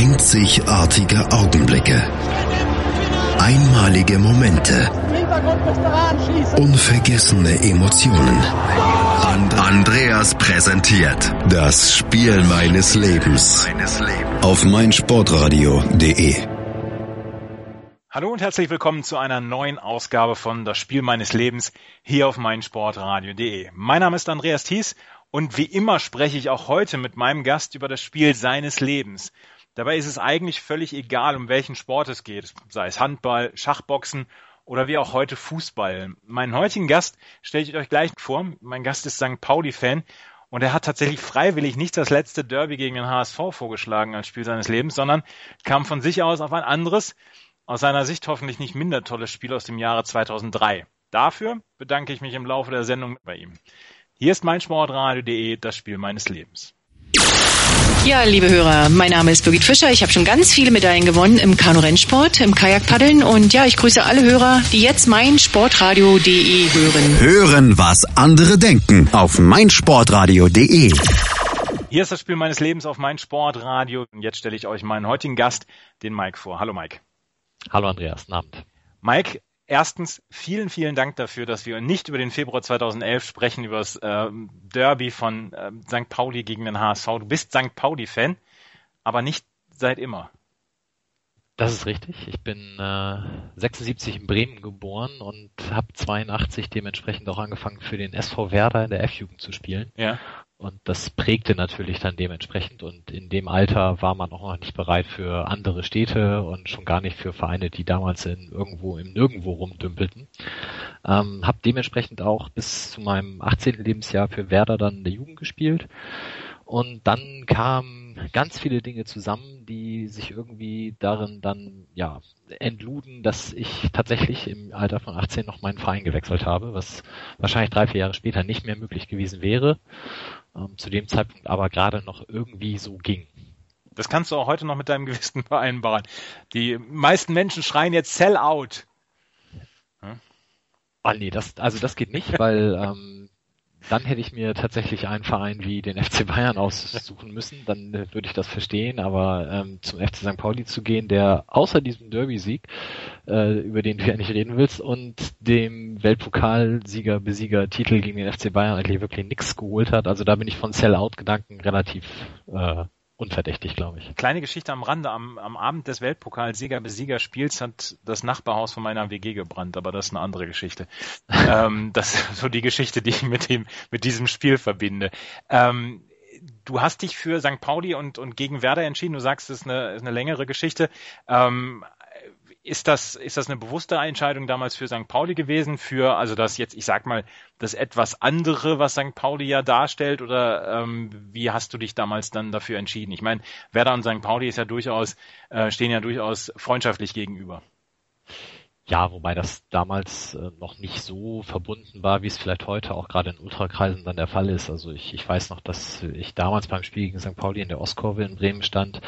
Einzigartige Augenblicke. Einmalige Momente. Unvergessene Emotionen. And Andreas präsentiert das Spiel meines Lebens auf meinsportradio.de. Hallo und herzlich willkommen zu einer neuen Ausgabe von Das Spiel meines Lebens hier auf meinsportradio.de. Mein Name ist Andreas Thies und wie immer spreche ich auch heute mit meinem Gast über das Spiel seines Lebens. Dabei ist es eigentlich völlig egal, um welchen Sport es geht, sei es Handball, Schachboxen oder wie auch heute Fußball. Meinen heutigen Gast stelle ich euch gleich vor. Mein Gast ist St. Pauli-Fan und er hat tatsächlich freiwillig nicht das letzte Derby gegen den HSV vorgeschlagen als Spiel seines Lebens, sondern kam von sich aus auf ein anderes, aus seiner Sicht hoffentlich nicht minder tolles Spiel aus dem Jahre 2003. Dafür bedanke ich mich im Laufe der Sendung bei ihm. Hier ist meinsportradio.de, das Spiel meines Lebens. Ja, liebe Hörer, mein Name ist Birgit Fischer. Ich habe schon ganz viele Medaillen gewonnen im Kanu-Rennsport, im Kajakpaddeln und ja, ich grüße alle Hörer, die jetzt mein Sportradio.de hören. Hören, was andere denken auf meinsportradio.de. Hier ist das Spiel meines Lebens auf mein Sportradio und jetzt stelle ich euch meinen heutigen Gast, den Mike, vor. Hallo Mike. Hallo Andreas, guten Abend. Mike, erstens vielen, vielen Dank dafür, dass wir nicht über den Februar 2011 sprechen, über das äh, Derby von äh, St. Pauli gegen den HSV. Du bist St. Pauli-Fan, aber nicht seit immer. Das ist richtig. Ich bin äh, 76 in Bremen geboren und habe 82 dementsprechend auch angefangen für den SV Werder in der F-Jugend zu spielen. Ja. Und das prägte natürlich dann dementsprechend. Und in dem Alter war man auch noch nicht bereit für andere Städte und schon gar nicht für Vereine, die damals in irgendwo im Nirgendwo rumdümpelten. Ähm, hab dementsprechend auch bis zu meinem 18. Lebensjahr für Werder dann in der Jugend gespielt. Und dann kamen ganz viele Dinge zusammen, die sich irgendwie darin dann ja entluden, dass ich tatsächlich im Alter von 18 noch meinen Verein gewechselt habe, was wahrscheinlich drei, vier Jahre später nicht mehr möglich gewesen wäre ähm, zu dem Zeitpunkt aber gerade noch irgendwie so ging. Das kannst du auch heute noch mit deinem Gewissen vereinbaren. Die meisten Menschen schreien jetzt Sell out. Hm? Ah nee, das, also das geht nicht, weil ähm, dann hätte ich mir tatsächlich einen Verein wie den FC Bayern aussuchen müssen, dann äh, würde ich das verstehen, aber ähm, zum FC St. Pauli zu gehen, der außer diesem Derby-Sieg, äh, über den du ja nicht reden willst, und dem Weltpokalsieger, Besieger Titel gegen den FC Bayern eigentlich wirklich nichts geholt hat, also da bin ich von Sell-Out-Gedanken relativ äh, unverdächtig, glaube ich. Kleine Geschichte am Rande. Am, am Abend des Weltpokal-Sieger-Besieger-Spiels hat das Nachbarhaus von meiner WG gebrannt, aber das ist eine andere Geschichte. ähm, das ist so die Geschichte, die ich mit dem, mit diesem Spiel verbinde. Ähm, du hast dich für St. Pauli und, und gegen Werder entschieden. Du sagst, es ist eine, ist eine längere Geschichte. Ähm, ist das, ist das eine bewusste Entscheidung damals für St. Pauli gewesen, für, also das jetzt, ich sag mal, das etwas andere, was St. Pauli ja darstellt, oder ähm, wie hast du dich damals dann dafür entschieden? Ich meine, Werder und St. Pauli ist ja durchaus, äh, stehen ja durchaus freundschaftlich gegenüber. Ja, wobei das damals äh, noch nicht so verbunden war, wie es vielleicht heute auch gerade in Ultrakreisen dann der Fall ist. Also ich, ich weiß noch, dass ich damals beim Spiel gegen St. Pauli in der Ostkurve in Bremen stand.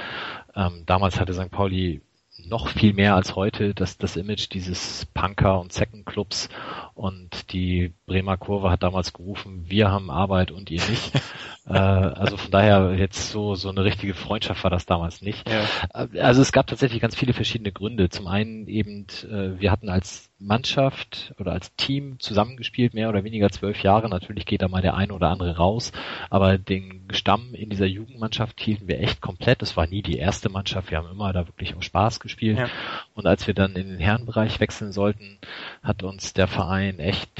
Ähm, damals hatte St. Pauli noch viel mehr als heute das, das Image dieses Punker- und Second-Clubs und die Bremer Kurve hat damals gerufen, wir haben Arbeit und ihr nicht. äh, also von daher jetzt so, so eine richtige Freundschaft war das damals nicht. Ja. Äh, also es gab tatsächlich ganz viele verschiedene Gründe. Zum einen eben, äh, wir hatten als Mannschaft oder als Team zusammengespielt, mehr oder weniger zwölf Jahre. Natürlich geht da mal der eine oder andere raus, aber den Stamm in dieser Jugendmannschaft hielten wir echt komplett. Es war nie die erste Mannschaft, wir haben immer da wirklich auch Spaß gespielt. Ja. Und als wir dann in den Herrenbereich wechseln sollten, hat uns der Verein echt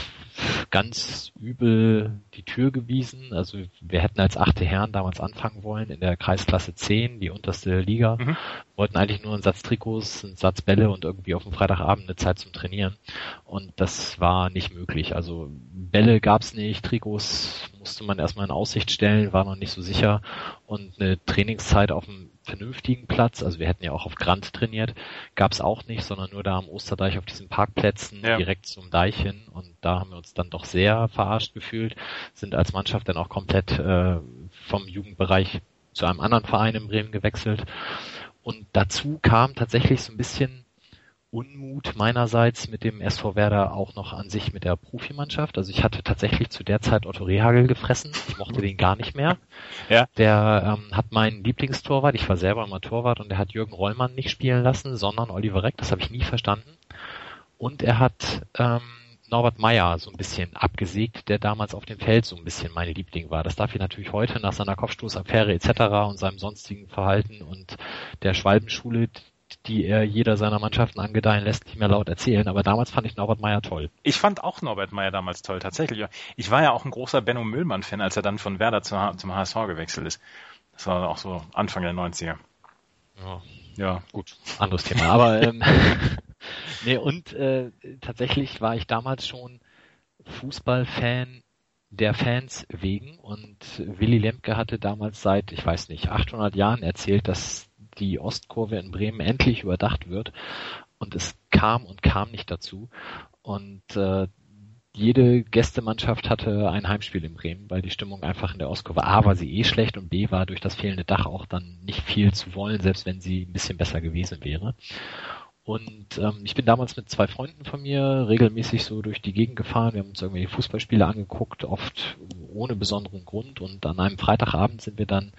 ganz übel die Tür gewiesen. Also wir hätten als achte Herren damals anfangen wollen in der Kreisklasse 10, die unterste Liga. Mhm. Wollten eigentlich nur einen Satz Trikots, einen Satz Bälle und irgendwie auf dem Freitagabend eine Zeit zum Trainieren. Und das war nicht möglich. Also Bälle gab's nicht, Trikots musste man erstmal in Aussicht stellen, war noch nicht so sicher. Und eine Trainingszeit auf dem vernünftigen Platz, also wir hätten ja auch auf Grand trainiert, gab es auch nicht, sondern nur da am Osterdeich auf diesen Parkplätzen ja. direkt zum Deich hin und da haben wir uns dann doch sehr verarscht gefühlt, sind als Mannschaft dann auch komplett äh, vom Jugendbereich zu einem anderen Verein in Bremen gewechselt und dazu kam tatsächlich so ein bisschen Unmut meinerseits mit dem SV Werder auch noch an sich mit der Profimannschaft. Also ich hatte tatsächlich zu der Zeit Otto Rehagel gefressen. Ich mochte den gar nicht mehr. Ja. Der ähm, hat meinen Lieblingstorwart, ich war selber immer Torwart und der hat Jürgen Rollmann nicht spielen lassen, sondern Oliver Reck. Das habe ich nie verstanden. Und er hat ähm, Norbert Meyer so ein bisschen abgesägt, der damals auf dem Feld so ein bisschen mein Liebling war. Das darf ich natürlich heute nach seiner Kopfstoßaffäre etc. und seinem sonstigen Verhalten und der Schwalbenschule, die er jeder seiner Mannschaften angedeihen lässt, nicht mehr laut erzählen. Aber damals fand ich Norbert Meyer toll. Ich fand auch Norbert Meyer damals toll, tatsächlich. Ich war ja auch ein großer Benno Müllmann-Fan, als er dann von Werder zum HSV gewechselt ist. Das war auch so Anfang der 90er. Ja, ja gut, anderes Thema. Aber ähm, nee, und äh, tatsächlich war ich damals schon Fußballfan der Fans wegen und Willy Lemke hatte damals seit, ich weiß nicht, 800 Jahren erzählt, dass die Ostkurve in Bremen endlich überdacht wird und es kam und kam nicht dazu und äh, jede Gästemannschaft hatte ein Heimspiel in Bremen, weil die Stimmung einfach in der Ostkurve A war sie eh schlecht und B war durch das fehlende Dach auch dann nicht viel zu wollen, selbst wenn sie ein bisschen besser gewesen wäre. Und ähm, ich bin damals mit zwei Freunden von mir regelmäßig so durch die Gegend gefahren. Wir haben uns irgendwelche Fußballspiele angeguckt, oft ohne besonderen Grund. Und an einem Freitagabend sind wir dann,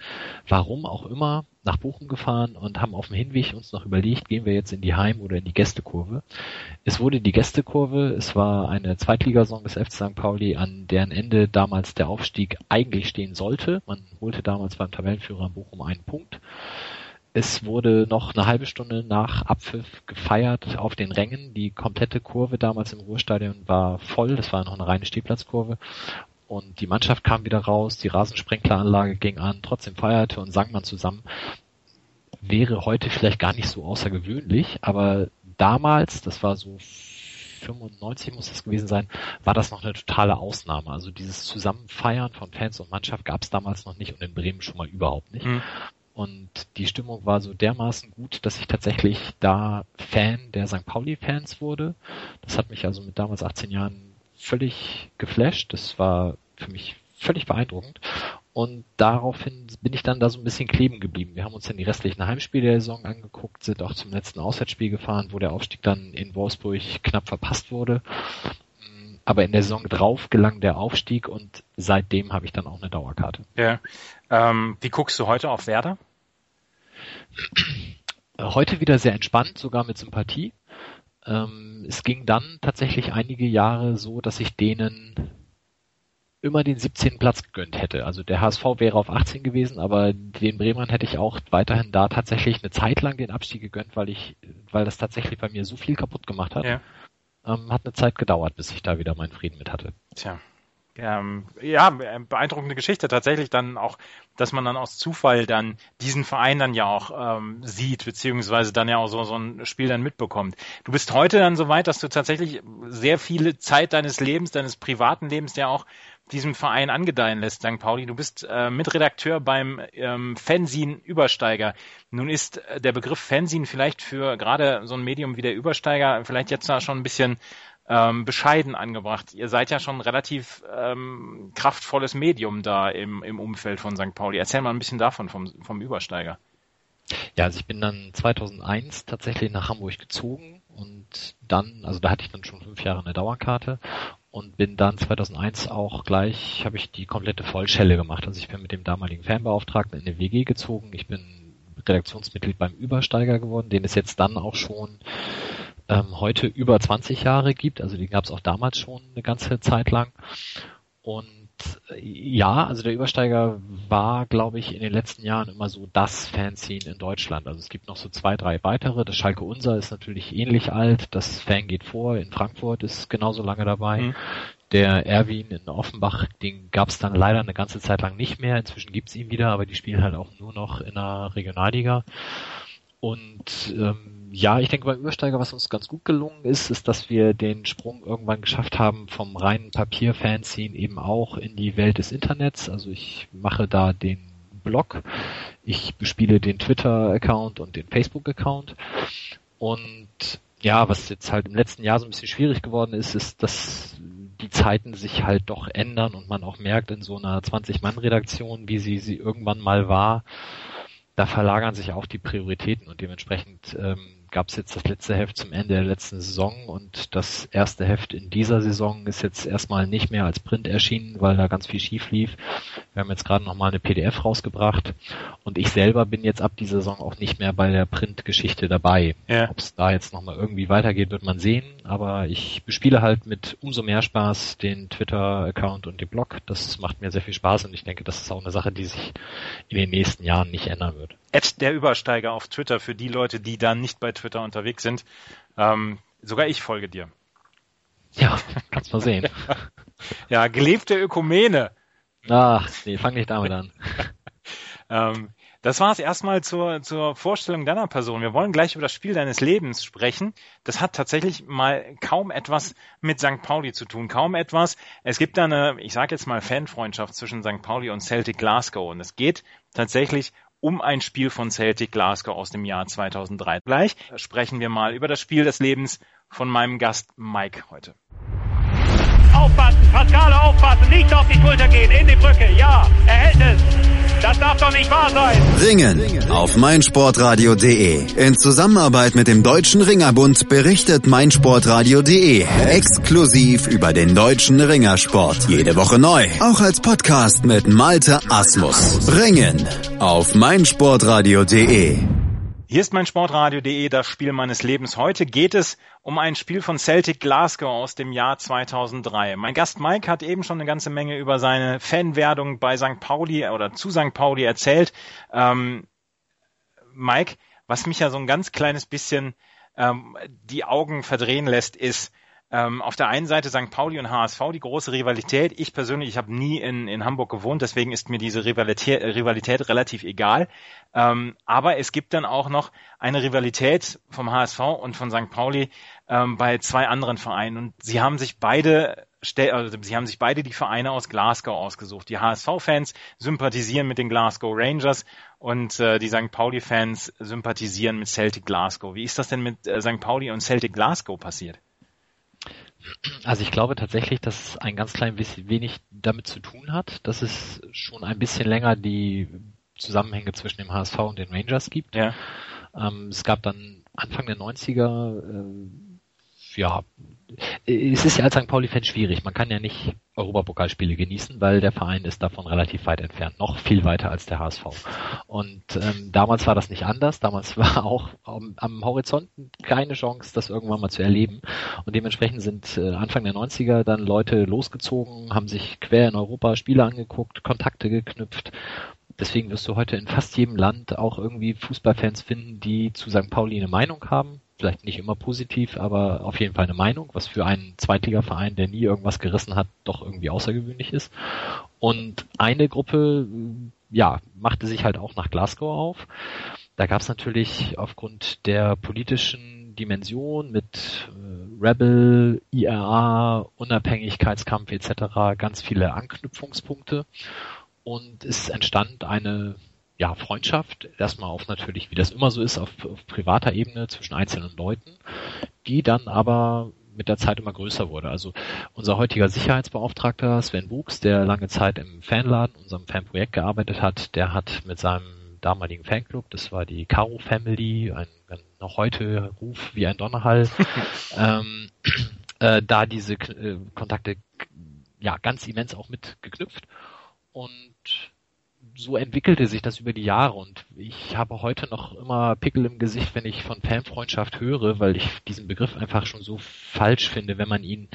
warum auch immer, nach Bochum gefahren und haben auf dem Hinweg uns noch überlegt, gehen wir jetzt in die Heim- oder in die Gästekurve. Es wurde die Gästekurve, es war eine Zweitligasaison des FC St. Pauli, an deren Ende damals der Aufstieg eigentlich stehen sollte. Man holte damals beim Tabellenführer Bochum einen Punkt. Es wurde noch eine halbe Stunde nach Abpfiff gefeiert auf den Rängen. Die komplette Kurve damals im Ruhrstadion war voll. Das war noch eine reine Stehplatzkurve. Und die Mannschaft kam wieder raus, die Rasensprenkleranlage ging an, trotzdem feierte und sang man zusammen. Wäre heute vielleicht gar nicht so außergewöhnlich, aber damals, das war so 95 muss das gewesen sein, war das noch eine totale Ausnahme. Also dieses Zusammenfeiern von Fans und Mannschaft gab es damals noch nicht und in Bremen schon mal überhaupt nicht. Mhm. Und die Stimmung war so dermaßen gut, dass ich tatsächlich da Fan der St. Pauli-Fans wurde. Das hat mich also mit damals 18 Jahren völlig geflasht. Das war für mich völlig beeindruckend. Und daraufhin bin ich dann da so ein bisschen kleben geblieben. Wir haben uns dann die restlichen Heimspiele der Saison angeguckt, sind auch zum letzten Auswärtsspiel gefahren, wo der Aufstieg dann in Wolfsburg knapp verpasst wurde. Aber in der Saison drauf gelang der Aufstieg und seitdem habe ich dann auch eine Dauerkarte. Ja. Ähm, wie guckst du heute auf Werder? Heute wieder sehr entspannt, sogar mit Sympathie. Ähm, es ging dann tatsächlich einige Jahre so, dass ich denen immer den 17. Platz gegönnt hätte. Also der HSV wäre auf 18 gewesen, aber den Bremern hätte ich auch weiterhin da tatsächlich eine Zeit lang den Abstieg gegönnt, weil ich, weil das tatsächlich bei mir so viel kaputt gemacht hat. Ja. Ähm, hat eine Zeit gedauert, bis ich da wieder meinen Frieden mit hatte. Tja. Ähm, ja, beeindruckende Geschichte tatsächlich dann auch, dass man dann aus Zufall dann diesen Verein dann ja auch ähm, sieht, beziehungsweise dann ja auch so, so ein Spiel dann mitbekommt. Du bist heute dann so weit, dass du tatsächlich sehr viele Zeit deines Lebens, deines privaten Lebens ja auch diesem Verein angedeihen lässt, St. Pauli. Du bist äh, Mitredakteur beim ähm, Fanzine Übersteiger. Nun ist äh, der Begriff Fanzine vielleicht für gerade so ein Medium wie der Übersteiger vielleicht jetzt da schon ein bisschen ähm, bescheiden angebracht. Ihr seid ja schon relativ ähm, kraftvolles Medium da im, im Umfeld von St. Pauli. Erzähl mal ein bisschen davon vom, vom Übersteiger. Ja, also ich bin dann 2001 tatsächlich nach Hamburg gezogen und dann, also da hatte ich dann schon fünf Jahre eine Dauerkarte und bin dann 2001 auch gleich, habe ich die komplette Vollschelle gemacht. Also ich bin mit dem damaligen Fanbeauftragten in eine WG gezogen. Ich bin Redaktionsmitglied beim Übersteiger geworden, den es jetzt dann auch schon ähm, heute über 20 Jahre gibt. Also den gab es auch damals schon eine ganze Zeit lang. Und ja, also der Übersteiger war, glaube ich, in den letzten Jahren immer so das Fanzine in Deutschland. Also es gibt noch so zwei, drei weitere. Das Schalke Unser ist natürlich ähnlich alt. Das Fan geht vor in Frankfurt ist genauso lange dabei. Mhm. Der Erwin in Offenbach, den gab es dann leider eine ganze Zeit lang nicht mehr. Inzwischen gibt's ihn wieder, aber die spielen halt auch nur noch in der Regionalliga. Und ähm, ja, ich denke beim Übersteiger, was uns ganz gut gelungen ist, ist, dass wir den Sprung irgendwann geschafft haben vom reinen Papier-Fanzine eben auch in die Welt des Internets. Also ich mache da den Blog, ich bespiele den Twitter-Account und den Facebook-Account. Und ja, was jetzt halt im letzten Jahr so ein bisschen schwierig geworden ist, ist, dass die Zeiten sich halt doch ändern und man auch merkt in so einer 20-Mann-Redaktion, wie sie sie irgendwann mal war, da verlagern sich auch die Prioritäten und dementsprechend ähm, gab es jetzt das letzte Heft zum Ende der letzten Saison und das erste Heft in dieser Saison ist jetzt erstmal nicht mehr als Print erschienen, weil da ganz viel schief lief. Wir haben jetzt gerade nochmal eine PDF rausgebracht und ich selber bin jetzt ab dieser Saison auch nicht mehr bei der Printgeschichte dabei. Ja. Ob es da jetzt nochmal irgendwie weitergeht, wird man sehen, aber ich bespiele halt mit umso mehr Spaß den Twitter-Account und den Blog. Das macht mir sehr viel Spaß und ich denke, das ist auch eine Sache, die sich in den nächsten Jahren nicht ändern wird. Ed der Übersteiger auf Twitter für die Leute, die da nicht bei Twitter unterwegs sind. Ähm, sogar ich folge dir. Ja, kannst mal sehen. ja, gelebte Ökumene. Ach, nee, fang nicht damit an. ähm, das war es erstmal zur, zur Vorstellung deiner Person. Wir wollen gleich über das Spiel deines Lebens sprechen. Das hat tatsächlich mal kaum etwas mit St. Pauli zu tun. Kaum etwas. Es gibt da eine, ich sage jetzt mal, Fanfreundschaft zwischen St. Pauli und Celtic Glasgow. Und es geht tatsächlich um ein Spiel von Celtic Glasgow aus dem Jahr 2003. Gleich sprechen wir mal über das Spiel des Lebens von meinem Gast Mike heute. Aufpassen, Pascale aufpassen, nicht auf die Schulter gehen, in die Brücke, ja, er hält es. Das darf doch nicht wahr sein. Ringen auf meinsportradio.de. In Zusammenarbeit mit dem Deutschen Ringerbund berichtet meinsportradio.de exklusiv über den deutschen Ringersport. Jede Woche neu. Auch als Podcast mit Malte Asmus. Ringen auf meinsportradio.de. Hier ist mein Sportradio.de, das Spiel meines Lebens. Heute geht es um ein Spiel von Celtic Glasgow aus dem Jahr 2003. Mein Gast Mike hat eben schon eine ganze Menge über seine Fanwerdung bei St. Pauli oder zu St. Pauli erzählt. Ähm, Mike, was mich ja so ein ganz kleines bisschen ähm, die Augen verdrehen lässt, ist, ähm, auf der einen Seite St. Pauli und HSV, die große Rivalität. Ich persönlich, ich habe nie in, in Hamburg gewohnt, deswegen ist mir diese Rivalität, Rivalität relativ egal. Ähm, aber es gibt dann auch noch eine Rivalität vom HSV und von St. Pauli ähm, bei zwei anderen Vereinen. Und sie haben sich beide also sie haben sich beide die Vereine aus Glasgow ausgesucht. Die HSV-Fans sympathisieren mit den Glasgow Rangers und äh, die St. Pauli-Fans sympathisieren mit Celtic Glasgow. Wie ist das denn mit äh, St. Pauli und Celtic Glasgow passiert? Also ich glaube tatsächlich, dass es ein ganz klein bisschen wenig damit zu tun hat, dass es schon ein bisschen länger die Zusammenhänge zwischen dem HSV und den Rangers gibt. Ja. Ähm, es gab dann Anfang der 90er äh, ja, es ist ja als St. Pauli-Fan schwierig. Man kann ja nicht Europapokalspiele genießen, weil der Verein ist davon relativ weit entfernt, noch viel weiter als der HSV. Und ähm, damals war das nicht anders. Damals war auch am, am, Horizont keine Chance, das irgendwann mal zu erleben. Und dementsprechend sind äh, Anfang der 90er dann Leute losgezogen, haben sich quer in Europa Spiele angeguckt, Kontakte geknüpft Deswegen wirst du heute in fast jedem Land auch irgendwie Fußballfans finden, die zu St. Pauli eine Meinung haben. Vielleicht nicht immer positiv, aber auf jeden Fall eine Meinung, was für einen Zweitligaverein, der nie irgendwas gerissen hat, doch irgendwie außergewöhnlich ist. Und eine Gruppe, ja, machte sich halt auch nach Glasgow auf. Da gab es natürlich aufgrund der politischen Dimension mit äh, Rebel, IRA, Unabhängigkeitskampf etc. ganz viele Anknüpfungspunkte und es entstand eine ja, Freundschaft, erstmal auf natürlich, wie das immer so ist, auf, auf privater Ebene zwischen einzelnen Leuten, die dann aber mit der Zeit immer größer wurde. Also unser heutiger Sicherheitsbeauftragter Sven Wuchs, der lange Zeit im Fanladen, unserem Fanprojekt gearbeitet hat, der hat mit seinem damaligen Fanclub, das war die Caro Family, ein, ein noch heute Ruf wie ein Donnerhall, ähm, äh, da diese äh, Kontakte ja ganz immens auch mit geknüpft und so entwickelte sich das über die Jahre und ich habe heute noch immer Pickel im Gesicht, wenn ich von Fanfreundschaft höre, weil ich diesen Begriff einfach schon so falsch finde, wenn man ihn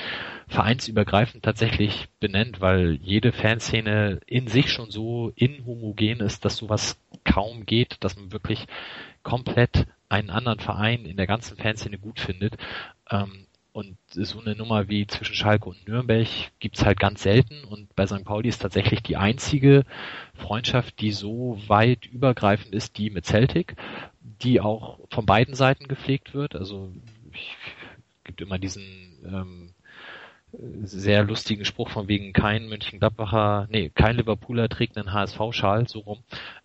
vereinsübergreifend tatsächlich benennt, weil jede Fanszene in sich schon so inhomogen ist, dass sowas kaum geht, dass man wirklich komplett einen anderen Verein in der ganzen Fanszene gut findet. Ähm, und so eine Nummer wie zwischen Schalke und Nürnberg gibt's halt ganz selten. Und bei St. Pauli ist tatsächlich die einzige Freundschaft, die so weit übergreifend ist, die mit Celtic, die auch von beiden Seiten gepflegt wird. Also es gibt immer diesen ähm, sehr lustigen Spruch von wegen kein Mönchengladbacher, nee, kein Liverpooler trägt einen HSV-Schal, so rum,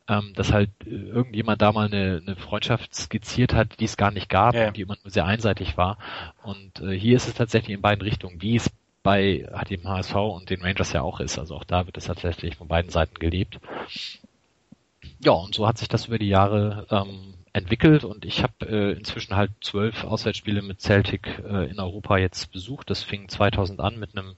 ähm, dass halt äh, irgendjemand da mal eine, eine Freundschaft skizziert hat, die es gar nicht gab ja. und die immer nur sehr einseitig war. Und äh, hier ist es tatsächlich in beiden Richtungen, wie es bei dem HSV und den Rangers ja auch ist. Also auch da wird es tatsächlich von beiden Seiten gelebt. Ja, und so hat sich das über die Jahre ähm, entwickelt und ich habe äh, inzwischen halt zwölf Auswärtsspiele mit Celtic äh, in Europa jetzt besucht. Das fing 2000 an mit einem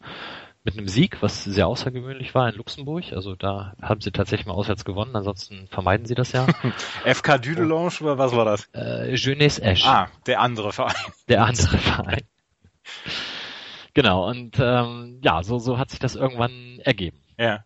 mit einem Sieg, was sehr außergewöhnlich war in Luxemburg. Also da haben sie tatsächlich mal auswärts gewonnen, ansonsten vermeiden sie das ja. FK Düdelange oder was war das? Äh, Jeunesse Esch. Ah, der andere Verein. Der andere Verein. genau, und ähm, ja, so, so hat sich das irgendwann ergeben. Ja.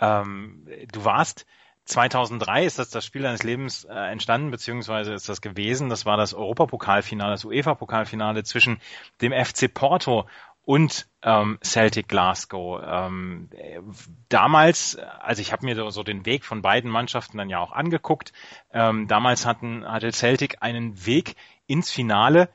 Ähm, du warst 2003 ist das das Spiel deines Lebens äh, entstanden, beziehungsweise ist das gewesen. Das war das Europapokalfinale, das UEFA-Pokalfinale zwischen dem FC Porto und ähm, Celtic Glasgow. Ähm, damals, also ich habe mir so den Weg von beiden Mannschaften dann ja auch angeguckt. Ähm, damals hatten, hatte Celtic einen Weg ins Finale,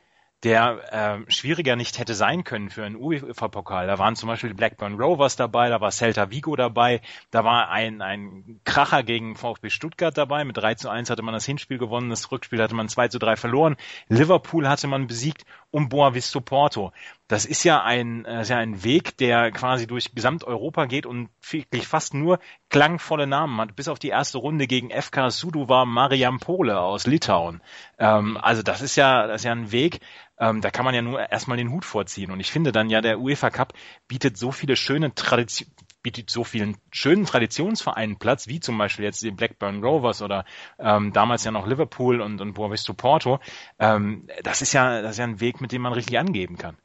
der äh, schwieriger nicht hätte sein können für einen UEFA-Pokal. Da waren zum Beispiel die Blackburn Rovers dabei, da war Celta Vigo dabei, da war ein, ein Kracher gegen VfB Stuttgart dabei. Mit 3 zu 1 hatte man das Hinspiel gewonnen, das Rückspiel hatte man 2 zu 3 verloren. Liverpool hatte man besiegt um Boa Visto Porto. Das ist ja ein, äh, ist ja ein Weg, der quasi durch Gesamteuropa geht und wirklich fast nur klangvolle Namen hat, bis auf die erste Runde gegen FK Suduva Mariampole aus Litauen. Ähm, also das ist ja, das ist ja ein Weg, ähm, da kann man ja nur erstmal den Hut vorziehen. Und ich finde dann ja, der UEFA Cup bietet so viele schöne Traditionen, bietet so vielen schönen Traditionsvereinen Platz, wie zum Beispiel jetzt die Blackburn Rovers oder ähm, damals ja noch Liverpool und, und Boavisto Porto. Ähm, das ist ja, das ist ja ein Weg, mit dem man richtig angeben kann.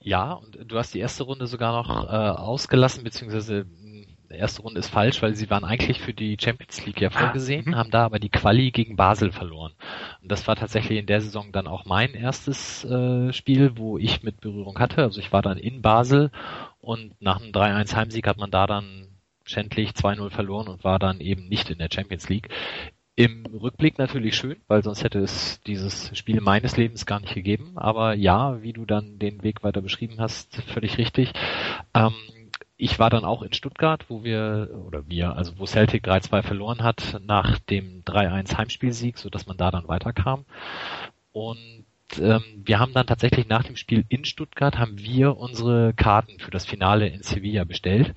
Ja, und du hast die erste Runde sogar noch äh, ausgelassen, beziehungsweise erste Runde ist falsch, weil sie waren eigentlich für die Champions League ja ah, vorgesehen, ah, haben da aber die Quali gegen Basel verloren. Und das war tatsächlich in der Saison dann auch mein erstes äh, Spiel, wo ich mit Berührung hatte. Also ich war dann in Basel und nach einem 3-1 Heimsieg hat man da dann schändlich 2-0 verloren und war dann eben nicht in der Champions League. Im Rückblick natürlich schön, weil sonst hätte es dieses Spiel meines Lebens gar nicht gegeben. Aber ja, wie du dann den Weg weiter beschrieben hast, völlig richtig. Ähm, ich war dann auch in Stuttgart, wo wir, oder wir, also wo Celtic 3-2 verloren hat nach dem 3-1 Heimspielsieg, so dass man da dann weiterkam. Und ähm, wir haben dann tatsächlich nach dem Spiel in Stuttgart haben wir unsere Karten für das Finale in Sevilla bestellt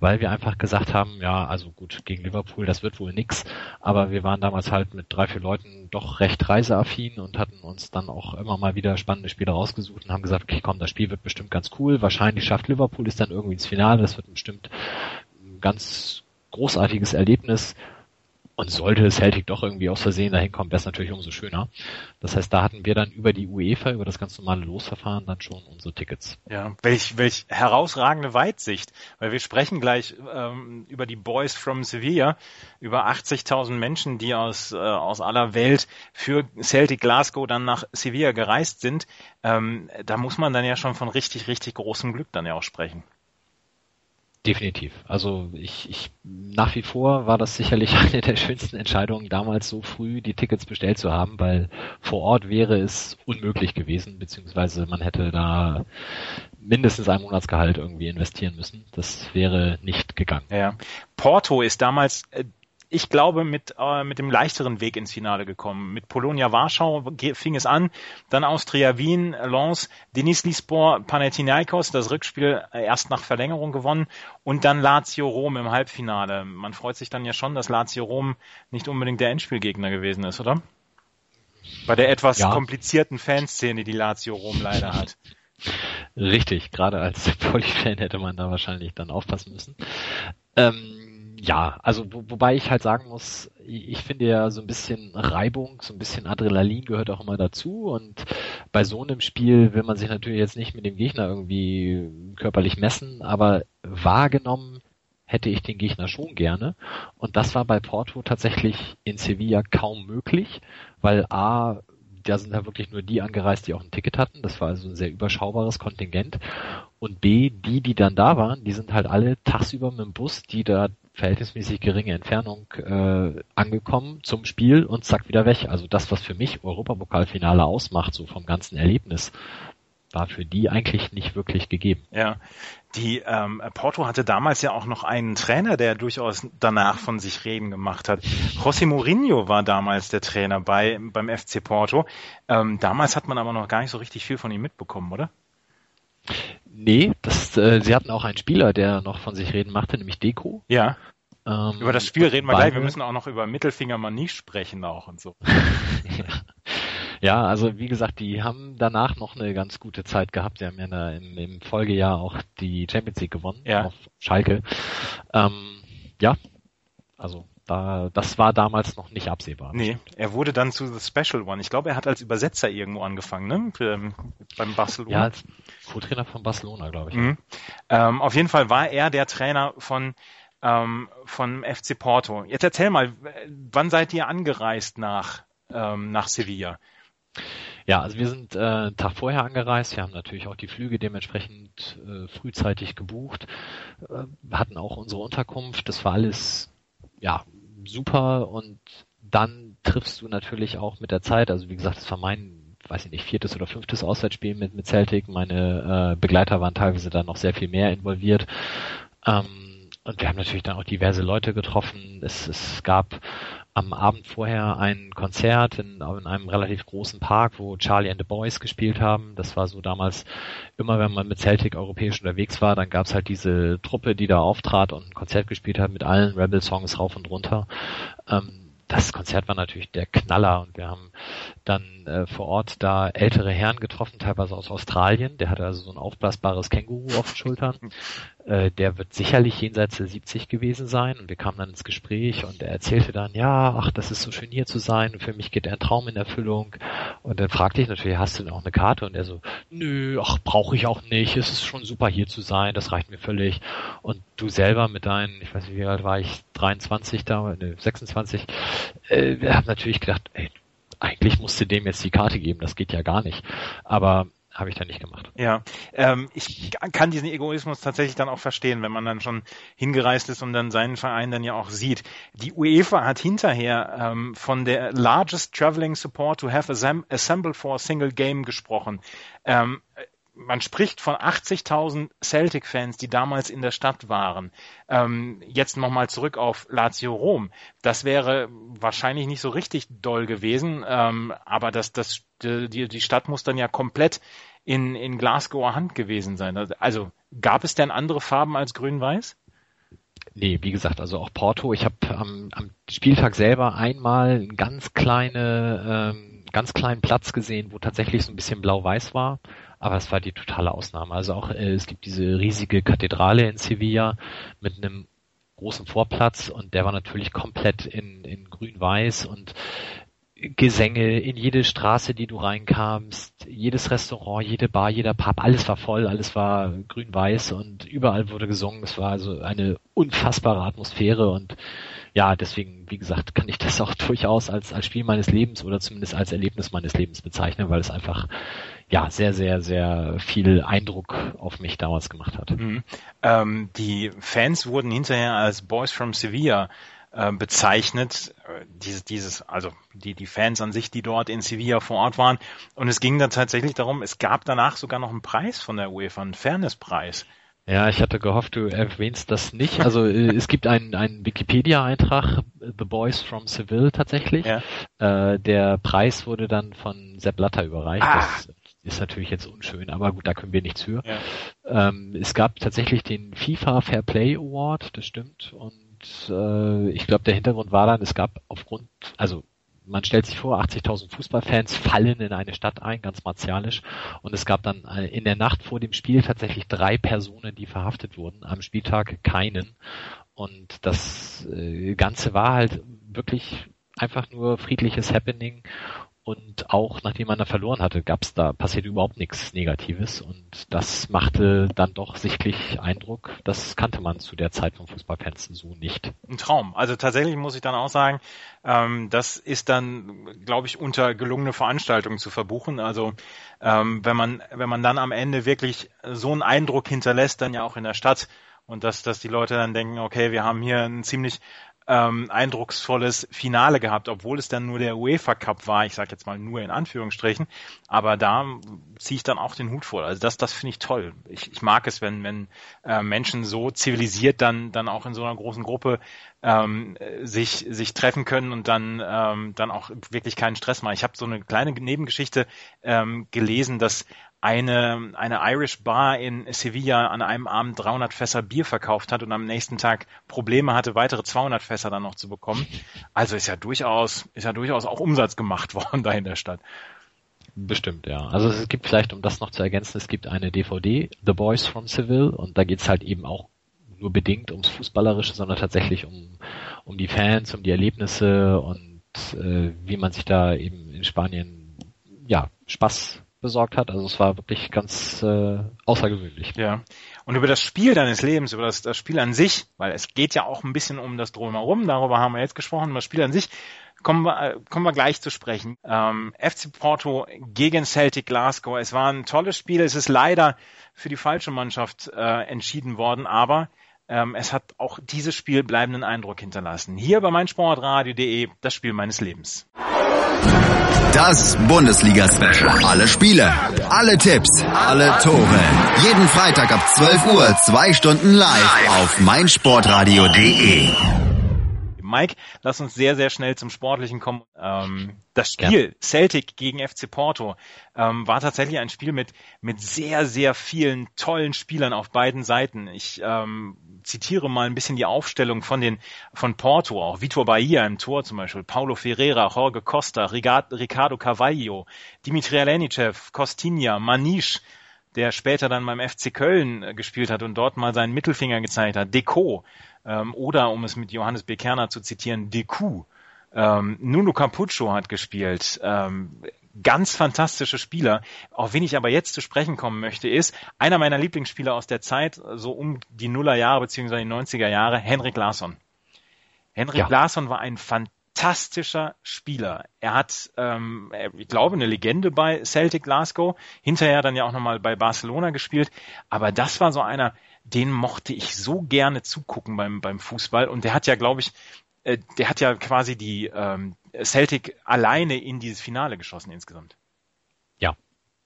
weil wir einfach gesagt haben, ja, also gut, gegen Liverpool, das wird wohl nix, aber wir waren damals halt mit drei, vier Leuten doch recht reiseaffin und hatten uns dann auch immer mal wieder spannende Spiele rausgesucht und haben gesagt, okay, komm, das Spiel wird bestimmt ganz cool, wahrscheinlich schafft Liverpool es dann irgendwie ins Finale, das wird bestimmt ein ganz großartiges Erlebnis und sollte Celtic doch irgendwie aus Versehen dahin kommen, wäre es natürlich umso schöner. Das heißt, da hatten wir dann über die UEFA, über das ganz normale Losverfahren dann schon unsere Tickets. Ja, welch, welch herausragende Weitsicht, weil wir sprechen gleich ähm, über die Boys from Sevilla, über 80.000 Menschen, die aus, äh, aus aller Welt für Celtic Glasgow dann nach Sevilla gereist sind. Ähm, da muss man dann ja schon von richtig, richtig großem Glück dann ja auch sprechen. Definitiv. Also ich, ich nach wie vor war das sicherlich eine der schönsten Entscheidungen, damals so früh die Tickets bestellt zu haben, weil vor Ort wäre es unmöglich gewesen, beziehungsweise man hätte da mindestens ein Monatsgehalt irgendwie investieren müssen. Das wäre nicht gegangen. Ja. Porto ist damals äh, ich glaube, mit, äh, mit dem leichteren Weg ins Finale gekommen. Mit Polonia Warschau fing es an, dann Austria Wien, Lens, Denis Lispor, Panathinaikos, das Rückspiel erst nach Verlängerung gewonnen und dann Lazio Rom im Halbfinale. Man freut sich dann ja schon, dass Lazio Rom nicht unbedingt der Endspielgegner gewesen ist, oder? Bei der etwas ja. komplizierten Fanszene, die Lazio Rom leider hat. Richtig, gerade als Poly-Fan hätte man da wahrscheinlich dann aufpassen müssen. Ähm, ja, also wo, wobei ich halt sagen muss, ich finde ja so ein bisschen Reibung, so ein bisschen Adrenalin gehört auch immer dazu und bei so einem Spiel will man sich natürlich jetzt nicht mit dem Gegner irgendwie körperlich messen, aber wahrgenommen hätte ich den Gegner schon gerne und das war bei Porto tatsächlich in Sevilla kaum möglich, weil A da sind da wirklich nur die angereist, die auch ein Ticket hatten. Das war also ein sehr überschaubares Kontingent. Und B, die, die dann da waren, die sind halt alle tagsüber mit dem Bus, die da verhältnismäßig geringe Entfernung äh, angekommen zum Spiel und zack wieder weg. Also das, was für mich Europapokalfinale ausmacht, so vom ganzen Erlebnis, war für die eigentlich nicht wirklich gegeben. Ja, die ähm, Porto hatte damals ja auch noch einen Trainer, der durchaus danach von sich reden gemacht hat. José Mourinho war damals der Trainer bei beim FC Porto. Ähm, damals hat man aber noch gar nicht so richtig viel von ihm mitbekommen, oder? Nee, das, äh, sie hatten auch einen Spieler, der noch von sich reden machte, nämlich Deko. Ja. Ähm, über das Spiel reden wir gleich. Wir müssen auch noch über Mittelfinger mal nicht sprechen auch und so. ja. also wie gesagt, die haben danach noch eine ganz gute Zeit gehabt. Sie haben ja der, im, im, Folgejahr auch die Champions League gewonnen ja. auf Schalke. Ähm, ja, also da, das war damals noch nicht absehbar. Nee, er wurde dann zu The Special One. Ich glaube, er hat als Übersetzer irgendwo angefangen, ne? Für, ähm, beim Barcelona. Ja, als Co-Trainer von Barcelona, glaube ich. Mhm. Ähm, auf jeden Fall war er der Trainer von ähm, von FC Porto. Jetzt erzähl mal, wann seid ihr angereist nach, ähm, nach Sevilla? Ja, also wir sind äh, einen Tag vorher angereist. Wir haben natürlich auch die Flüge dementsprechend äh, frühzeitig gebucht, äh, hatten auch unsere Unterkunft. Das war alles ja super und dann triffst du natürlich auch mit der Zeit. Also wie gesagt, das war mein, weiß ich nicht, viertes oder fünftes Auswärtsspiel mit mit Celtic. Meine äh, Begleiter waren teilweise dann noch sehr viel mehr involviert. Ähm, und wir haben natürlich dann auch diverse Leute getroffen. Es, es gab am Abend vorher ein Konzert in, in, einem relativ großen Park, wo Charlie and the Boys gespielt haben. Das war so damals immer, wenn man mit Celtic europäisch unterwegs war, dann gab's halt diese Truppe, die da auftrat und ein Konzert gespielt hat mit allen Rebel-Songs rauf und runter. Ähm, das Konzert war natürlich der Knaller und wir haben dann äh, vor Ort da ältere Herren getroffen, teilweise aus Australien. Der hatte also so ein aufblasbares Känguru auf den Schultern. Äh, der wird sicherlich jenseits der 70 gewesen sein und wir kamen dann ins Gespräch und er erzählte dann, ja, ach, das ist so schön hier zu sein und für mich geht ein Traum in Erfüllung. Und dann fragte ich natürlich, hast du denn auch eine Karte? Und er so, nö, ach, brauche ich auch nicht, es ist schon super hier zu sein, das reicht mir völlig. Und du selber mit deinen, ich weiß nicht, wie alt war ich, 23 da, ne, 26, äh, wir haben natürlich gedacht, ey, eigentlich musste dem jetzt die Karte geben, das geht ja gar nicht. Aber habe ich dann nicht gemacht. Ja, ähm, ich kann diesen Egoismus tatsächlich dann auch verstehen, wenn man dann schon hingereist ist und dann seinen Verein dann ja auch sieht. Die UEFA hat hinterher ähm, von der largest traveling support to have assembled for a single game gesprochen. Ähm, man spricht von 80.000 Celtic-Fans, die damals in der Stadt waren. Ähm, jetzt nochmal zurück auf Lazio Rom. Das wäre wahrscheinlich nicht so richtig doll gewesen, ähm, aber das, das, die, die Stadt muss dann ja komplett in, in Glasgower Hand gewesen sein. Also gab es denn andere Farben als grün-weiß? Nee, wie gesagt, also auch Porto. Ich habe am, am Spieltag selber einmal einen ganz kleine, ähm, ganz kleinen Platz gesehen, wo tatsächlich so ein bisschen blau-weiß war aber es war die totale Ausnahme. Also auch äh, es gibt diese riesige Kathedrale in Sevilla mit einem großen Vorplatz und der war natürlich komplett in, in grün-weiß und Gesänge in jede Straße, die du reinkamst, jedes Restaurant, jede Bar, jeder Pub, alles war voll, alles war grün-weiß und überall wurde gesungen. Es war also eine unfassbare Atmosphäre und ja, deswegen, wie gesagt, kann ich das auch durchaus als, als Spiel meines Lebens oder zumindest als Erlebnis meines Lebens bezeichnen, weil es einfach ja sehr, sehr, sehr viel Eindruck auf mich damals gemacht hat. Mhm. Ähm, die Fans wurden hinterher als Boys from Sevilla äh, bezeichnet, äh, dieses, dieses, also die, die Fans an sich, die dort in Sevilla vor Ort waren. Und es ging dann tatsächlich darum, es gab danach sogar noch einen Preis von der UEFA, einen Fairnesspreis. Ja, ich hatte gehofft, du erwähnst das nicht. Also äh, es gibt einen, einen Wikipedia-Eintrag, The Boys from Seville tatsächlich. Ja. Äh, der Preis wurde dann von Sepp Blatter überreicht. Ah. Das ist natürlich jetzt unschön, aber gut, da können wir nichts für. Ja. Ähm, es gab tatsächlich den FIFA Fair Play Award, das stimmt. Und äh, ich glaube, der Hintergrund war dann, es gab aufgrund, also man stellt sich vor, 80.000 Fußballfans fallen in eine Stadt ein, ganz martialisch. Und es gab dann äh, in der Nacht vor dem Spiel tatsächlich drei Personen, die verhaftet wurden, am Spieltag keinen. Und das äh, Ganze war halt wirklich einfach nur friedliches Happening und auch nachdem man da verloren hatte, gab's da passiert überhaupt nichts Negatives und das machte dann doch sichtlich Eindruck. Das kannte man zu der Zeit vom Fußballfans so nicht. Ein Traum. Also tatsächlich muss ich dann auch sagen, ähm, das ist dann, glaube ich, unter gelungene Veranstaltungen zu verbuchen. Also ähm, wenn man wenn man dann am Ende wirklich so einen Eindruck hinterlässt, dann ja auch in der Stadt und dass, dass die Leute dann denken, okay, wir haben hier einen ziemlich ähm, eindrucksvolles Finale gehabt, obwohl es dann nur der UEFA Cup war. Ich sage jetzt mal nur in Anführungsstrichen, aber da ziehe ich dann auch den Hut vor. Also das, das finde ich toll. Ich, ich mag es, wenn, wenn äh, Menschen so zivilisiert dann, dann auch in so einer großen Gruppe ähm, sich, sich treffen können und dann, ähm, dann auch wirklich keinen Stress machen. Ich habe so eine kleine Nebengeschichte ähm, gelesen, dass eine, eine Irish Bar in Sevilla an einem Abend 300 Fässer Bier verkauft hat und am nächsten Tag Probleme hatte, weitere 200 Fässer dann noch zu bekommen. Also ist ja durchaus, ist ja durchaus auch Umsatz gemacht worden da in der Stadt. Bestimmt, ja. Also es gibt vielleicht, um das noch zu ergänzen, es gibt eine DVD, The Boys from Seville, und da geht's halt eben auch nur bedingt ums Fußballerische, sondern tatsächlich um, um die Fans, um die Erlebnisse und äh, wie man sich da eben in Spanien ja Spaß besorgt hat. Also es war wirklich ganz äh, außergewöhnlich. Ja. Und über das Spiel deines Lebens, über das, das Spiel an sich, weil es geht ja auch ein bisschen um das Drumherum, darüber haben wir jetzt gesprochen, über das Spiel an sich, kommen wir, äh, kommen wir gleich zu sprechen. Ähm, FC Porto gegen Celtic Glasgow. Es war ein tolles Spiel. Es ist leider für die falsche Mannschaft äh, entschieden worden, aber ähm, es hat auch dieses Spiel bleibenden Eindruck hinterlassen. Hier bei meinsportradio.de, das Spiel meines Lebens. Das Bundesliga-Special. Alle Spiele, alle Tipps, alle Tore. Jeden Freitag ab 12 Uhr, zwei Stunden live auf meinsportradio.de. Mike, lass uns sehr, sehr schnell zum Sportlichen kommen. Ähm, das Spiel ja. Celtic gegen FC Porto ähm, war tatsächlich ein Spiel mit, mit sehr, sehr vielen tollen Spielern auf beiden Seiten. Ich ähm, zitiere mal ein bisschen die Aufstellung von den von Porto, auch Vitor Bahia im Tor zum Beispiel, Paulo Ferreira, Jorge Costa, Ricardo Carvalho, Dimitri Alenicev, Costinha, Manish, der später dann beim FC Köln äh, gespielt hat und dort mal seinen Mittelfinger gezeigt hat, Deco, ähm, oder um es mit Johannes Bekerner zu zitieren, Deku. Ähm, Nuno Capuccio hat gespielt. Ähm, ganz fantastische Spieler. Auf wen ich aber jetzt zu sprechen kommen möchte, ist einer meiner Lieblingsspieler aus der Zeit, so um die Nullerjahre bzw. die 90er Jahre, Henrik Larsson. Henrik ja. Larsson war ein fantastischer Spieler. Er hat, ähm, ich glaube, eine Legende bei Celtic Glasgow, hinterher dann ja auch nochmal bei Barcelona gespielt, aber das war so einer, den mochte ich so gerne zugucken beim, beim Fußball. Und der hat ja, glaube ich, äh, der hat ja quasi die ähm, Celtic alleine in dieses Finale geschossen insgesamt. Ja,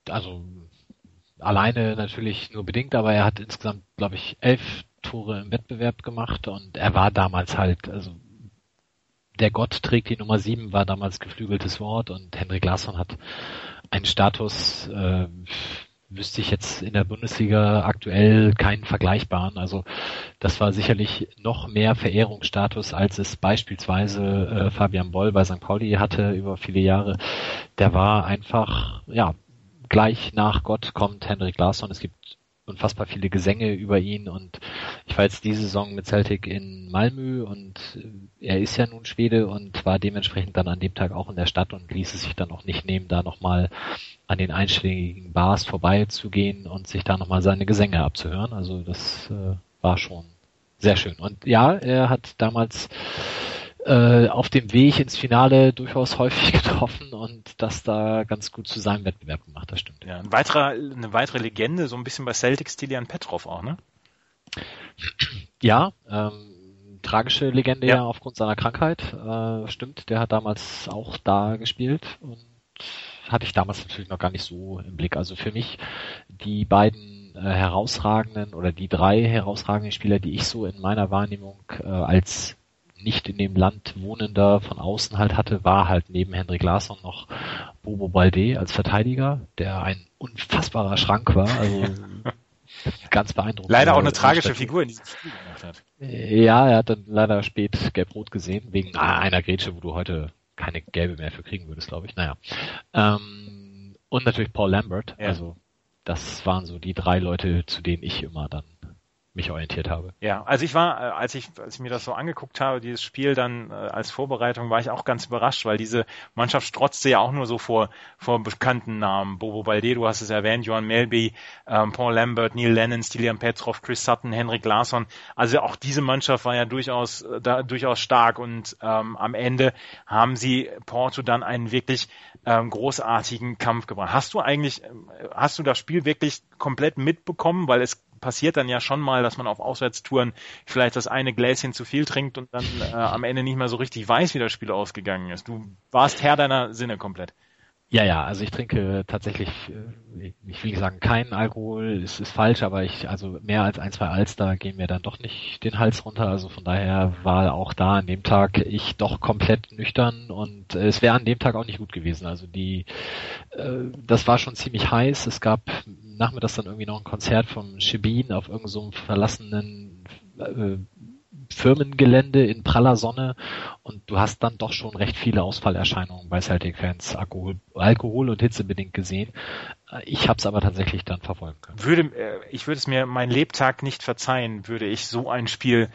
also alleine natürlich nur bedingt, aber er hat insgesamt, glaube ich, elf Tore im Wettbewerb gemacht und er war damals halt, also der Gott trägt die Nummer sieben, war damals geflügeltes Wort und Henrik Larsson hat einen Status, äh, wüsste ich jetzt in der Bundesliga aktuell keinen vergleichbaren. Also das war sicherlich noch mehr Verehrungsstatus, als es beispielsweise äh, Fabian Boll bei St. Pauli hatte über viele Jahre. Der war einfach, ja, gleich nach Gott kommt Henrik Larsson. Es gibt unfassbar viele Gesänge über ihn und ich war jetzt diese Saison mit Celtic in Malmö und äh, er ist ja nun Schwede und war dementsprechend dann an dem Tag auch in der Stadt und ließ es sich dann auch nicht nehmen, da nochmal an den einschlägigen Bars vorbeizugehen und sich da nochmal seine Gesänge abzuhören. Also das äh, war schon sehr schön. Und ja, er hat damals äh, auf dem Weg ins Finale durchaus häufig getroffen und das da ganz gut zu seinem Wettbewerb gemacht, das stimmt. Ja, ein weiterer, eine weitere Legende, so ein bisschen bei Celtics, Tilian Petrov auch, ne? Ja, ähm, tragische Legende ja. ja aufgrund seiner Krankheit, äh, stimmt, der hat damals auch da gespielt und hatte ich damals natürlich noch gar nicht so im Blick. Also für mich die beiden äh, herausragenden oder die drei herausragenden Spieler, die ich so in meiner Wahrnehmung äh, als nicht in dem Land wohnender von außen halt hatte, war halt neben Henrik Larsson noch Bobo Balde als Verteidiger, der ein unfassbarer Schrank war. Also ganz beeindruckend. Leider auch eine tragische Figur in diesem Spiel gemacht hat. Ja, er hat dann leider spät gelb-rot gesehen, wegen einer Grätsche, wo du heute keine gelbe mehr für kriegen würdest, glaube ich. Naja. Ähm, und natürlich Paul Lambert. Ja. Also das waren so die drei Leute, zu denen ich immer dann mich orientiert habe. Ja, also ich war, äh, als ich, als ich mir das so angeguckt habe, dieses Spiel dann äh, als Vorbereitung, war ich auch ganz überrascht, weil diese Mannschaft strotzte ja auch nur so vor, vor bekannten Namen. Bobo Balde, du hast es erwähnt, Johan Melby, ähm, Paul Lambert, Neil Lennon, Stilian Petrov, Chris Sutton, Henrik Larsson. Also auch diese Mannschaft war ja durchaus, äh, da, durchaus stark und ähm, am Ende haben sie Porto dann einen wirklich ähm, großartigen Kampf gebracht. Hast du eigentlich, äh, hast du das Spiel wirklich komplett mitbekommen, weil es passiert dann ja schon mal, dass man auf Auswärtstouren vielleicht das eine Gläschen zu viel trinkt und dann äh, am Ende nicht mehr so richtig weiß, wie das Spiel ausgegangen ist. Du warst Herr deiner Sinne komplett. Ja, ja, also ich trinke tatsächlich, äh, ich will sagen keinen Alkohol, es ist falsch, aber ich, also mehr als ein, zwei Alster gehen mir dann doch nicht den Hals runter. Also von daher war auch da an dem Tag ich doch komplett nüchtern und es wäre an dem Tag auch nicht gut gewesen. Also die, äh, das war schon ziemlich heiß. Es gab nachmittags dann irgendwie noch ein Konzert vom Shibin auf irgendeinem so verlassenen äh, Firmengelände in praller Sonne und du hast dann doch schon recht viele Ausfallerscheinungen bei Celtic-Fans, Alkohol, Alkohol und Hitze bedingt gesehen. Ich habe es aber tatsächlich dann verfolgen können. Würde, äh, ich würde es mir mein Lebtag nicht verzeihen, würde ich so ein Spiel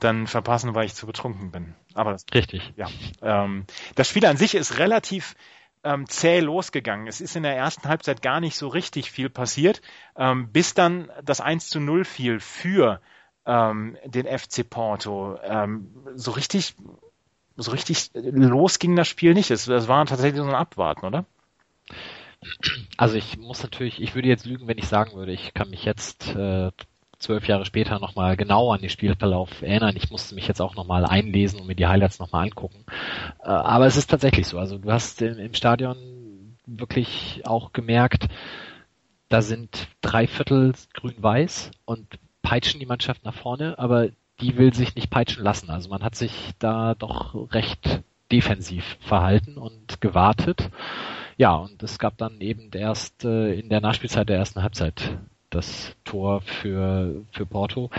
dann verpassen, weil ich zu betrunken bin. Aber das, richtig. Ja, ähm, das Spiel an sich ist relativ ähm, zäh losgegangen. Es ist in der ersten Halbzeit gar nicht so richtig viel passiert, ähm, bis dann das 1 zu 0 fiel für ähm, den FC Porto. Ähm, so richtig, so richtig los ging das Spiel nicht. Es, es war tatsächlich so ein Abwarten, oder? Also ich muss natürlich, ich würde jetzt lügen, wenn ich sagen würde, ich kann mich jetzt äh, zwölf Jahre später nochmal genau an den Spielverlauf erinnern. Ich musste mich jetzt auch nochmal einlesen und mir die Highlights nochmal angucken. Äh, aber es ist tatsächlich so. Also du hast im, im Stadion wirklich auch gemerkt, da sind drei Viertel grün-weiß und peitschen die Mannschaft nach vorne, aber die will sich nicht peitschen lassen. Also man hat sich da doch recht defensiv verhalten und gewartet. Ja, und es gab dann eben erst äh, in der Nachspielzeit der ersten Halbzeit das Tor für, für Porto.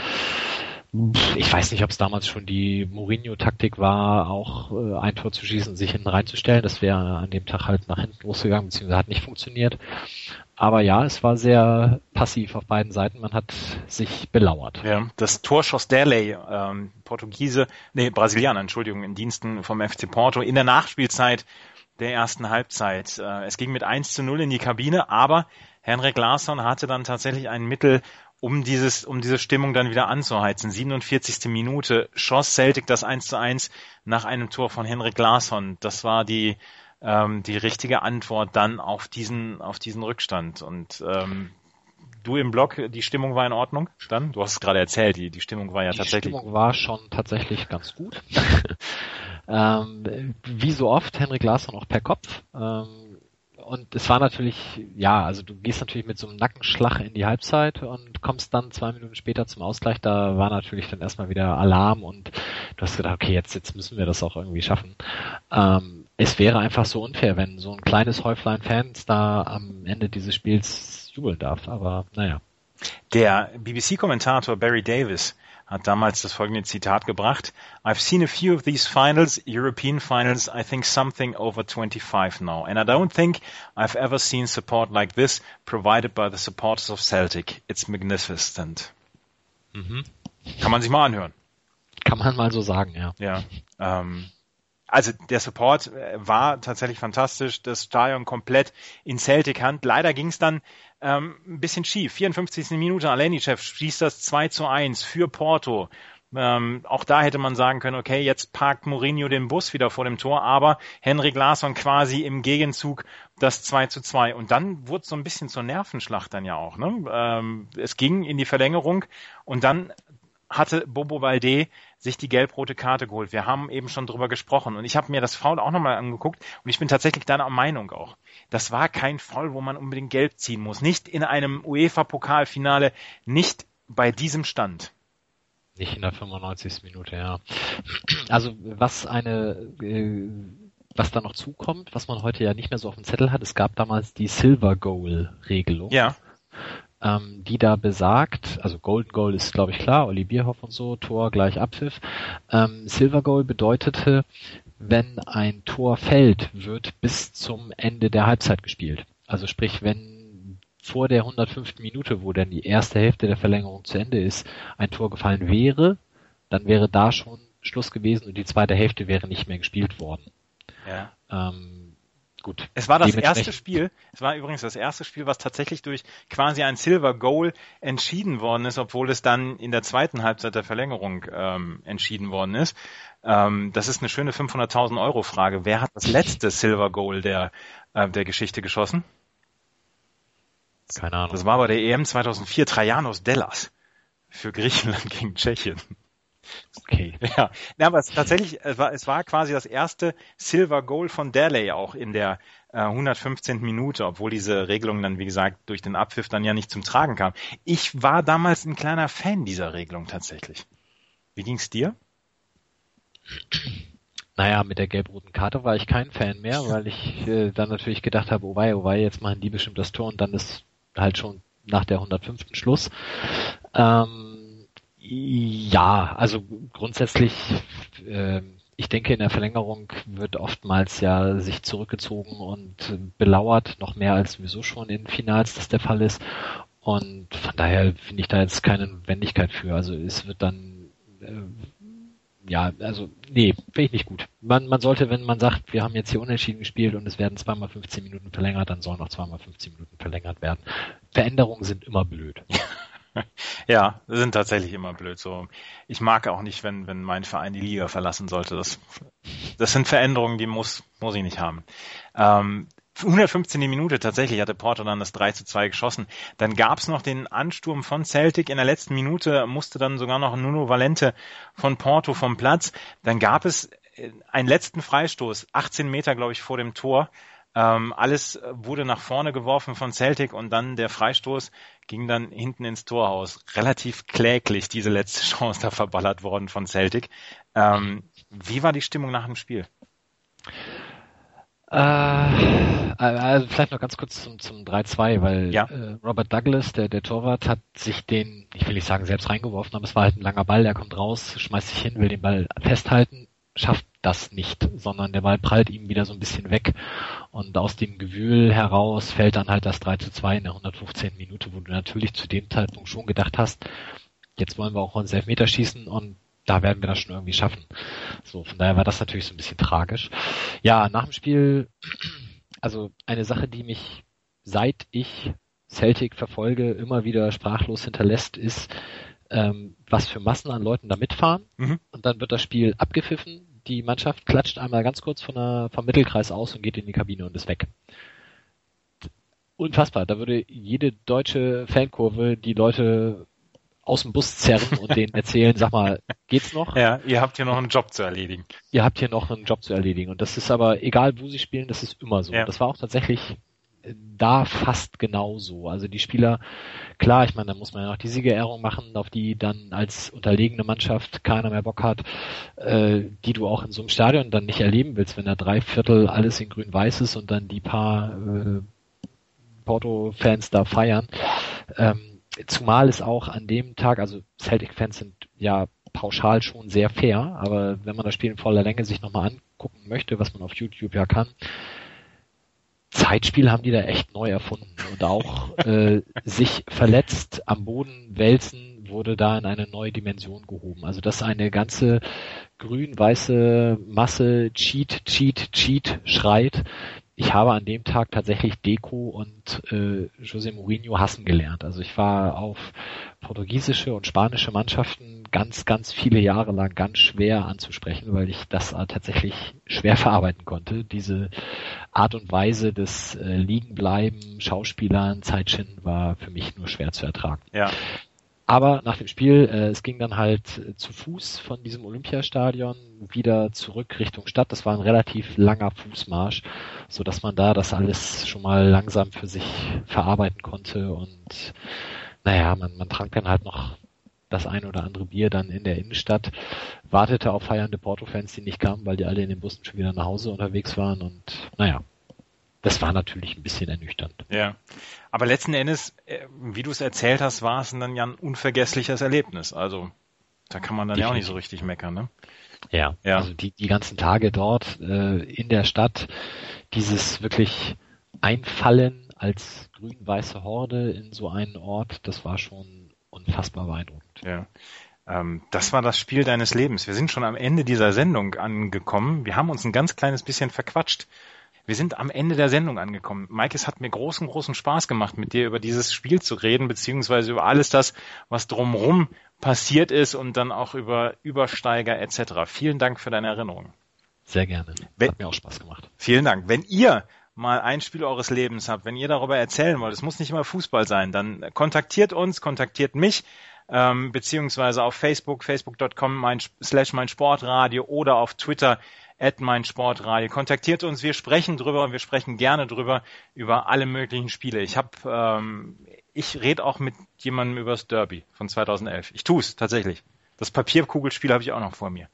Ich weiß nicht, ob es damals schon die Mourinho-Taktik war, auch äh, ein Tor zu schießen, sich hinten reinzustellen. Das wäre an dem Tag halt nach hinten losgegangen, beziehungsweise hat nicht funktioniert. Aber ja, es war sehr passiv auf beiden Seiten. Man hat sich belauert. Ja, das Tor schoss Derley, ähm, Portugiese, nee, Brasilianer, Entschuldigung, in Diensten vom FC Porto in der Nachspielzeit der ersten Halbzeit. Äh, es ging mit 1 zu 0 in die Kabine, aber Henrik Larsson hatte dann tatsächlich ein Mittel, um dieses, um diese Stimmung dann wieder anzuheizen. 47. Minute schoss Celtic das 1 zu 1 nach einem Tor von Henrik Larsson. Das war die, ähm, die richtige Antwort dann auf diesen, auf diesen Rückstand. Und ähm, du im Blog, die Stimmung war in Ordnung dann? Du hast es gerade erzählt, die, die Stimmung war ja die tatsächlich. Die Stimmung war schon tatsächlich ganz gut. ähm, wie so oft Henrik Larsson auch per Kopf. Ähm, und es war natürlich, ja, also du gehst natürlich mit so einem Nackenschlag in die Halbzeit und kommst dann zwei Minuten später zum Ausgleich. Da war natürlich dann erstmal wieder Alarm und du hast gedacht, okay, jetzt, jetzt müssen wir das auch irgendwie schaffen. Ähm, es wäre einfach so unfair, wenn so ein kleines Häuflein Fans da am Ende dieses Spiels jubeln darf. Aber naja. Der BBC-Kommentator Barry Davis hat damals das folgende Zitat gebracht. I've seen a few of these finals, European finals, I think something over 25 now. And I don't think I've ever seen support like this provided by the supporters of Celtic. It's magnificent. Mhm. Kann man sich mal anhören. Kann man mal so sagen, ja. Ja. Ähm, also der Support äh, war tatsächlich fantastisch, das Stadion komplett in Celtic Hand. Leider ging es dann ähm, ein bisschen schief. 54. Minute, Alenichev schießt das 2 zu 1 für Porto. Ähm, auch da hätte man sagen können, okay, jetzt parkt Mourinho den Bus wieder vor dem Tor, aber Henrik Larsson quasi im Gegenzug das 2 zu 2. Und dann wurde es so ein bisschen zur Nervenschlacht dann ja auch. Ne? Ähm, es ging in die Verlängerung und dann hatte Bobo Valde sich die gelb-rote Karte geholt. Wir haben eben schon drüber gesprochen und ich habe mir das Foul auch nochmal angeguckt und ich bin tatsächlich deiner Meinung auch. Das war kein Foul, wo man unbedingt gelb ziehen muss. Nicht in einem UEFA-Pokalfinale, nicht bei diesem Stand. Nicht in der 95. Minute, ja. Also was eine äh, was da noch zukommt, was man heute ja nicht mehr so auf dem Zettel hat, es gab damals die Silver Goal Regelung. Ja ähm, die da besagt, also Golden Goal ist glaube ich klar, Olli Bierhoff und so, Tor gleich Abpfiff. Ähm, Silver Goal bedeutete, wenn ein Tor fällt, wird bis zum Ende der Halbzeit gespielt. Also sprich, wenn vor der 105. Minute, wo dann die erste Hälfte der Verlängerung zu Ende ist, ein Tor gefallen wäre, dann wäre da schon Schluss gewesen und die zweite Hälfte wäre nicht mehr gespielt worden. Ja. Ähm, Gut. Es war das erste Spiel, es war übrigens das erste Spiel, was tatsächlich durch quasi ein Silver Goal entschieden worden ist, obwohl es dann in der zweiten Halbzeit der Verlängerung ähm, entschieden worden ist. Ähm, das ist eine schöne 500.000 Euro Frage. Wer hat das letzte Silver Goal der, äh, der Geschichte geschossen? Keine Ahnung. Das war bei der EM 2004 Trajanos Dellas für Griechenland gegen Tschechien. Okay. Ja, ja aber es, tatsächlich, es war, es war quasi das erste Silver Goal von Daly auch in der äh, 115. Minute, obwohl diese Regelung dann, wie gesagt, durch den Abpfiff dann ja nicht zum Tragen kam. Ich war damals ein kleiner Fan dieser Regelung tatsächlich. Wie ging's dir? Naja, mit der gelb-roten Karte war ich kein Fan mehr, weil ich äh, dann natürlich gedacht habe, oh wei, oh wei, jetzt machen die bestimmt das Tor und dann ist halt schon nach der 105. Schluss. Ähm, ja, also grundsätzlich, äh, ich denke, in der Verlängerung wird oftmals ja sich zurückgezogen und belauert, noch mehr als sowieso schon in Finals das der Fall ist. Und von daher finde ich da jetzt keine Notwendigkeit für. Also es wird dann äh, ja, also nee, finde ich nicht gut. Man, man sollte, wenn man sagt, wir haben jetzt hier unentschieden gespielt und es werden zweimal 15 Minuten verlängert, dann sollen auch zweimal 15 Minuten verlängert werden. Veränderungen sind immer blöd. ja, sind tatsächlich immer blöd. So, ich mag auch nicht, wenn wenn mein Verein die Liga verlassen sollte. Das das sind Veränderungen, die muss muss ich nicht haben. Ähm, 115. Minute tatsächlich hatte Porto dann das 3 zu 2 geschossen. Dann gab's noch den Ansturm von Celtic. In der letzten Minute musste dann sogar noch Nuno Valente von Porto vom Platz. Dann gab es äh, einen letzten Freistoß, 18 Meter, glaube ich, vor dem Tor. Ähm, alles wurde nach vorne geworfen von Celtic und dann der Freistoß ging dann hinten ins Torhaus. Relativ kläglich diese letzte Chance da verballert worden von Celtic. Ähm, wie war die Stimmung nach dem Spiel? Äh, also vielleicht noch ganz kurz zum, zum 3-2, weil ja. äh, Robert Douglas, der, der Torwart, hat sich den, ich will nicht sagen selbst reingeworfen, aber es war halt ein langer Ball, der kommt raus, schmeißt sich hin, will den Ball festhalten, schafft das nicht, sondern der Ball prallt ihm wieder so ein bisschen weg und aus dem Gewühl heraus fällt dann halt das 3 zu 2 in der 115. Minute, wo du natürlich zu dem Zeitpunkt schon gedacht hast, jetzt wollen wir auch uns Elfmeter schießen und da werden wir das schon irgendwie schaffen. So, von daher war das natürlich so ein bisschen tragisch. Ja, nach dem Spiel, also eine Sache, die mich seit ich Celtic verfolge, immer wieder sprachlos hinterlässt, ist, ähm, was für Massen an Leuten da mitfahren. Mhm. Und dann wird das Spiel abgepfiffen. Die Mannschaft klatscht einmal ganz kurz von der, vom Mittelkreis aus und geht in die Kabine und ist weg. Unfassbar. Da würde jede deutsche Fankurve die Leute aus dem Bus zerren und denen erzählen, sag mal, geht's noch? Ja, ihr habt hier noch einen Job zu erledigen. Ihr habt hier noch einen Job zu erledigen. Und das ist aber, egal wo sie spielen, das ist immer so. Ja. Das war auch tatsächlich da fast genauso. Also die Spieler, klar, ich meine, da muss man ja noch die Siegerehrung machen, auf die dann als unterlegene Mannschaft keiner mehr Bock hat, äh, die du auch in so einem Stadion dann nicht erleben willst, wenn da drei Viertel alles in grün-weiß ist und dann die paar äh, Porto-Fans da feiern. Ähm, Zumal es auch an dem Tag, also Celtic-Fans sind ja pauschal schon sehr fair, aber wenn man das Spiel in voller Länge sich nochmal angucken möchte, was man auf YouTube ja kann, Zeitspiel haben die da echt neu erfunden und auch äh, sich verletzt am Boden wälzen wurde da in eine neue Dimension gehoben. Also dass eine ganze grün-weiße Masse Cheat, Cheat, Cheat schreit, ich habe an dem Tag tatsächlich Deco und äh, José Mourinho hassen gelernt. Also ich war auf portugiesische und spanische Mannschaften ganz, ganz viele Jahre lang ganz schwer anzusprechen, weil ich das äh, tatsächlich schwer verarbeiten konnte. Diese Art und Weise des äh, Liegenbleiben, Schauspielern, Zeitschinden war für mich nur schwer zu ertragen. Ja. Aber nach dem Spiel, äh, es ging dann halt äh, zu Fuß von diesem Olympiastadion wieder zurück Richtung Stadt. Das war ein relativ langer Fußmarsch, so dass man da das alles schon mal langsam für sich verarbeiten konnte und naja, man, man trank dann halt noch das ein oder andere Bier dann in der Innenstadt, wartete auf feiernde Porto-Fans, die nicht kamen, weil die alle in den Bussen schon wieder nach Hause unterwegs waren und naja, das war natürlich ein bisschen ernüchternd. Ja. Aber letzten Endes, äh, wie du es erzählt hast, war es dann ja ein unvergessliches Erlebnis. Also da kann man dann Definitiv. ja auch nicht so richtig meckern, ne? Ja, ja. also die, die ganzen Tage dort äh, in der Stadt, dieses wirklich Einfallen als grün-weiße Horde in so einen Ort, das war schon unfassbar beeindruckend. Ja. Ähm, das war das Spiel deines Lebens. Wir sind schon am Ende dieser Sendung angekommen. Wir haben uns ein ganz kleines bisschen verquatscht. Wir sind am Ende der Sendung angekommen. Mike, es hat mir großen, großen Spaß gemacht, mit dir über dieses Spiel zu reden, beziehungsweise über alles das, was drumherum passiert ist und dann auch über Übersteiger etc. Vielen Dank für deine Erinnerung. Sehr gerne. Wenn, hat mir auch Spaß gemacht. Vielen Dank. Wenn ihr mal ein Spiel eures Lebens habt, wenn ihr darüber erzählen wollt, es muss nicht immer Fußball sein, dann kontaktiert uns, kontaktiert mich ähm, beziehungsweise auf Facebook, facebook.com mein, slash mein Sportradio oder auf Twitter at mein Sportradio. Kontaktiert uns, wir sprechen drüber, wir sprechen gerne drüber, über alle möglichen Spiele. Ich habe, ähm, ich rede auch mit jemandem über das Derby von 2011. Ich tue es tatsächlich. Das Papierkugelspiel habe ich auch noch vor mir.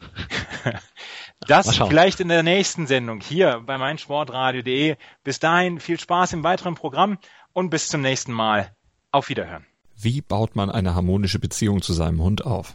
das vielleicht in der nächsten Sendung hier bei meinsportradio.de. Bis dahin viel Spaß im weiteren Programm und bis zum nächsten Mal. Auf Wiederhören. Wie baut man eine harmonische Beziehung zu seinem Hund auf?